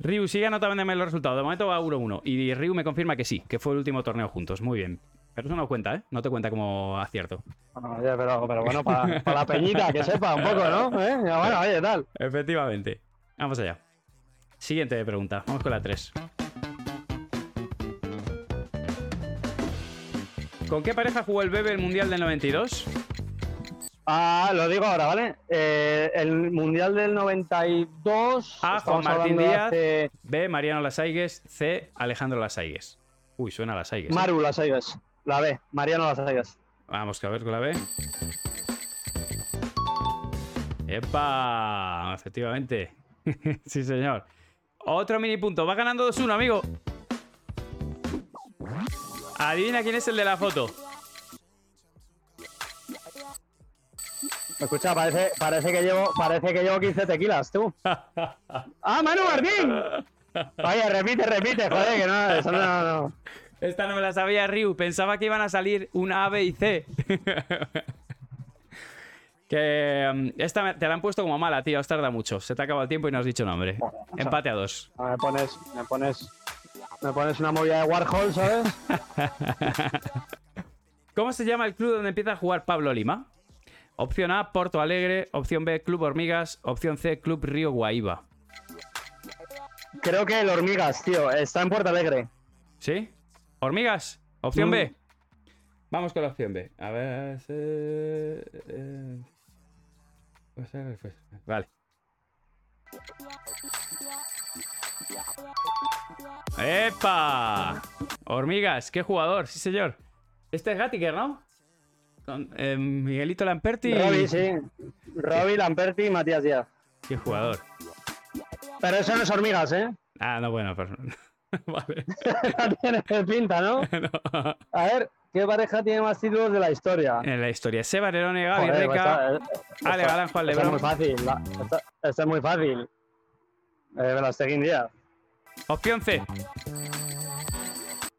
Ryu, sigue anotándome los resultados. De momento va 1-1. Y Ryu me confirma que sí, que fue el último torneo juntos. Muy bien. Pero eso no cuenta, ¿eh? No te cuenta como acierto. Bueno, oye, pero, pero bueno, para, la peñita, que sepa un poco, ¿no? ¿Eh? Bueno, oye, tal. Efectivamente. Vamos allá. Siguiente pregunta. Vamos con la 3. ¿Con qué pareja jugó el Bebe el Mundial del 92? Ah, lo digo ahora, ¿vale? Eh, el Mundial del 92. A, Juan Martín Díaz. hace- B. Mariano Lasaigues. C. Alejandro Lasaigues. Uy, suena Lasaigues. ¿eh? Maru Las Aigas. La B, Mariano Las Aigas. Vamos a ver con la B. ¡Epa! Efectivamente. sí, señor. Otro mini punto. Va ganando 2-1, amigo. Adivina quién es el de la foto. Escucha, parece, parece, que llevo, parece que llevo 15 tequilas, tú. ¡Ah, Manu Martín! Oye, repite, repite, joder, que no, eso no, no, no. Esta no me la sabía Ryu. Pensaba que iban a salir una A, B y C. que mm, esta me- te la han puesto como mala, tío. Os tarda mucho. Se te ha acabado el tiempo y no has dicho nombre. Empate a dos. Me pones, me pones, me pones una movida de Warhol, ¿sabes? ¿Cómo se llama el club donde empieza a jugar Pablo Lima? Opción A, Porto Alegre. Opción B, Club Hormigas. Opción C, Club Río Guaíba. Creo que el Hormigas, tío, está en Puerto Alegre. ¿Sí? ¿Hormigas? Opción Mm. B. Vamos con la opción B. A ver. eh, eh, pues, eh, pues, Vale. ¡Epa! Hormigas, qué jugador, sí señor. Este es Gattiker, ¿no? Con eh, Miguelito Lamperti. Robbie, sí. Robbie, Lamperti y Matías Díaz. Qué jugador. Pero eso no es Hormigas, ¿eh? Ah, no, bueno, pero... vale. Tiene pinta, ¿no? No. A ver, ¿qué pareja tiene más títulos de la historia? En la historia, Seba Nerone, Gaby Joder, Reca, esta- Ale Galán, Juan esta es Lebrón. muy fácil. la- esta, esta es muy fácil. Eh, Velasteguín Díaz. Opción C.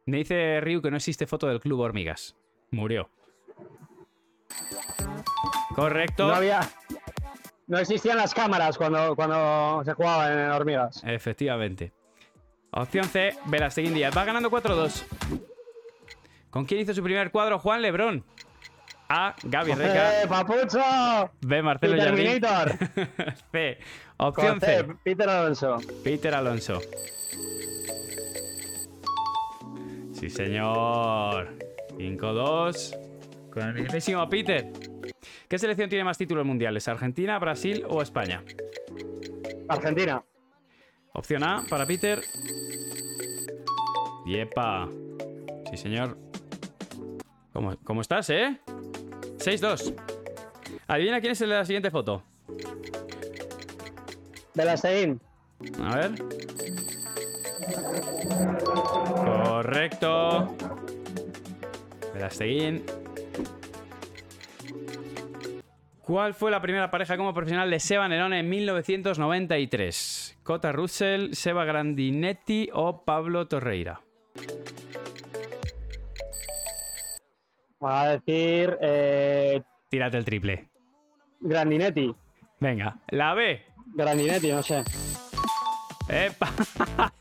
Me dice Ryu que no existe foto del club Hormigas. Murió. Correcto. No había. No existían las cámaras cuando, cuando se jugaba en Hormigas. Efectivamente. Opción C, Velasteguín Díaz. Va ganando 4-2. ¿Con quién hizo su primer cuadro? Juan Lebrón. A. Gaby Reca. ¡Eh, papucho! B. Marcelo Jardín. C. Opción C, C. Peter Alonso. Peter Alonso. Sí, señor. 5-2. Con el mismísimo Peter. ¿Qué selección tiene más títulos mundiales? ¿Argentina, Brasil o España? Argentina. Opción A para Peter. Yepa. Sí, señor. ¿Cómo, cómo estás, eh? 6-2. Adivina quién es el de la siguiente foto. De la Stein. A ver. Correcto. Velasteguín. ¿Cuál fue la primera pareja como profesional de Seba Nerone en 1993? ¿Cota Russell, Seba Grandinetti o Pablo Torreira? Va a decir eh, Tírate el triple. Grandinetti. Venga, la B. Grandinetti, no sé. ¡Epa!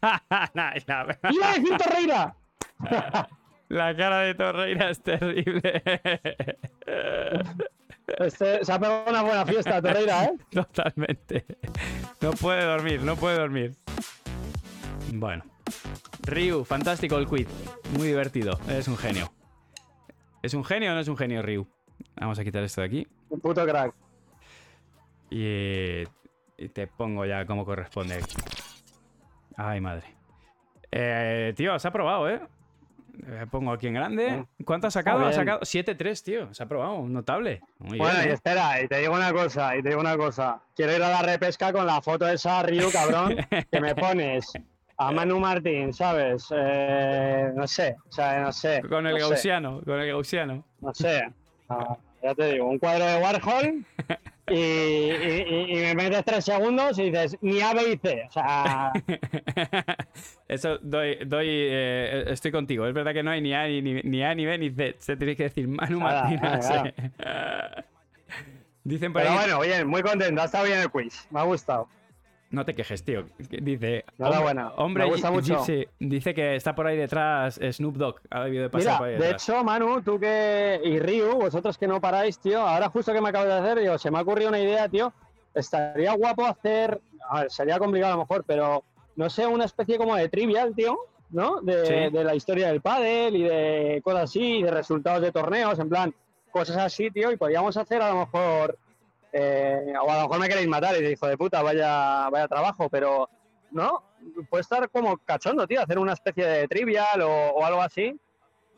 la, la- ¡Iba a decir Torreira! la cara de Torreira es terrible. Este, se ha pegado una buena fiesta, Torreira, ¿eh? Totalmente. No puede dormir, no puede dormir. Bueno. Ryu, fantástico el quiz. Muy divertido. Es un genio. ¿Es un genio o no es un genio, Ryu? Vamos a quitar esto de aquí. Un puto crack. Y, y te pongo ya como corresponde. Ay, madre. Eh, tío, se ha probado, ¿eh? Eh, Pongo aquí en grande. ¿Cuánto ha sacado? Ha sacado 7-3, tío. Se ha probado. Notable. Muy Bueno, bien, y espera, y te digo una cosa, y te digo una cosa. Quiero ir a la repesca con la foto de esa Ryu, cabrón, que me pones a Manu Martín, ¿sabes? Eh, no sé, o sea, no sé. Con el no sé, gaussiano, con el gaussiano. No sé. Ah, ya te digo, un cuadro de Warhol y, y- y- y me metes tres segundos y dices ni A, B y C. O sea, Eso doy, doy eh, estoy contigo. Es verdad que no hay ni A ni, ni- A ni B ni C. Se tiene que decir Manu Martín. nada, Dicen por pero ahí. bueno, bien, muy contento, ha estado bien el quiz, me ha gustado. No te quejes, tío. Dice. Enhorabuena, Hombre, me gusta mucho. Dice, dice que está por ahí detrás Snoop Dogg. Ha debido de pasar Mira, por ahí de hecho, Manu, tú que. y Ryu, vosotros que no paráis, tío, ahora justo que me acabo de hacer, digo, se me ha ocurrido una idea, tío. Estaría guapo hacer. A ver, sería complicado a lo mejor, pero no sé, una especie como de trivial, tío, ¿no? De, Sí. de la historia del pádel y de cosas así, de resultados de torneos, en plan, cosas así, tío, y podríamos hacer a lo mejor. Eh, o a lo mejor me queréis matar y hijo de puta, vaya, vaya trabajo, pero. ¿No? Puede estar como cachondo, tío, hacer una especie de trivial o, o algo así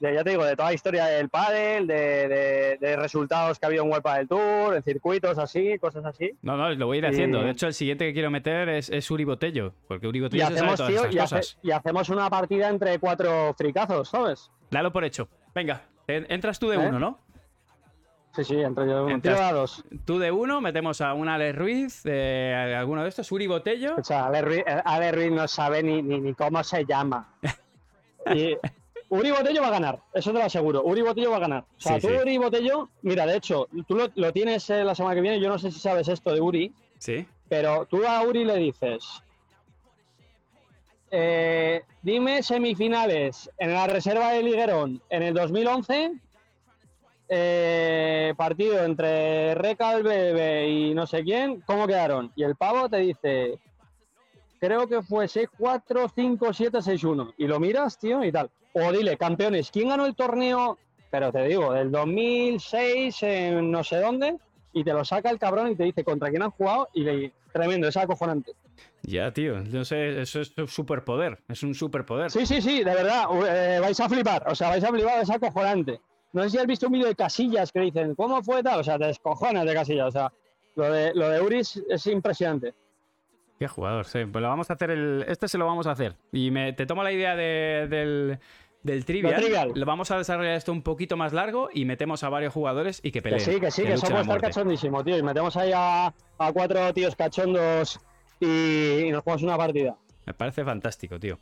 de, ya te digo, de toda la historia del pádel, de, de- de resultados que ha habido en World Padel Tour, en circuitos así, cosas así. No, no, lo voy a ir Y- haciendo. De hecho, el siguiente que quiero meter es, es Uri Botello. Porque Uri Y Botello sabe hacemos, todas tío, y, hace- cosas. y hacemos una partida entre cuatro fricazos, ¿sabes? Dalo por hecho. Venga, entras tú de ¿Eh? uno, ¿no? Sí, sí, entre yo un Entras- tiro a dos. Tú de uno, metemos a un Alex Ruiz, eh, alguno de estos, Uri Botello. O sea, Ale Ruiz, eh, Ale Ruiz no sabe ni, ni, ni cómo se llama. Y Uri Botello va a ganar, eso te lo aseguro. Uri Botello va a ganar. O sea, Sí, tú, sí. Uri Botello, mira, de hecho, tú lo, lo tienes eh, la semana que viene, yo no sé si sabes esto de Uri, Sí. Pero tú a Uri le dices, eh, dime semifinales en la reserva de Liguerón en el 2011, eh, partido entre Recalbebe y no sé quién, ¿cómo quedaron? Y el pavo te dice, creo que fue 6-4, 5-7, 6-1. Y lo miras, tío, y tal. O dile, campeones, ¿quién ganó el torneo? Pero te digo, del 2006 en no sé dónde, y te lo saca el cabrón y te dice contra quién han jugado y le tremendo, es acojonante. Ya, tío. No sé, eso es un superpoder. Es un superpoder. Sí, sí, sí, de verdad, eh, vais a flipar, o sea, vais a flipar, es acojonante. No sé si has visto un vídeo de Casillas que dicen, ¿cómo fue tal? O sea, te descojonas de Casillas, o sea, lo de, lo de Uris es impresionante. Qué jugador, sí. Pues lo vamos a hacer el. Este se lo vamos a hacer. Y me, te tomo la idea de- del, del trivial. Lo vamos a desarrollar esto un poquito más largo y metemos a varios jugadores y que Que peleen. sí, que sí, que luchen eso puede estar cachondísimo, tío. Y metemos ahí a, a cuatro tíos cachondos y, y nos jugamos una partida. Me parece fantástico, tío.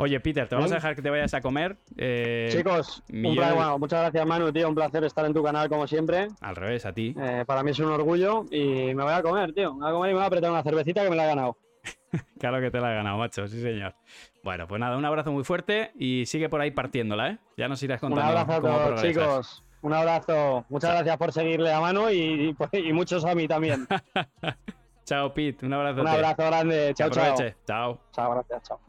Oye, Peter, te vamos a dejar que te vayas a comer. eh, Chicos, un placer, bueno, muchas gracias Manu, tío. Un placer estar en tu canal como siempre. Al revés, a ti. Eh, para mí es un orgullo y me voy a comer, tío. Me voy a comer y me voy a apretar una cervecita que me la he ganado. Claro que te la he ganado, macho. Sí, señor. Bueno, pues nada, un abrazo muy fuerte y sigue por ahí partiéndola, ¿eh? Ya nos irás Un contando abrazo a todos, progresas. chicos. Un abrazo. Muchas gracias por seguirle a mano y, y muchos a mí también. chao, Pete. Un abrazo. Un abrazo grande. Chao, chao. Chao. Chao, gracias. Chao.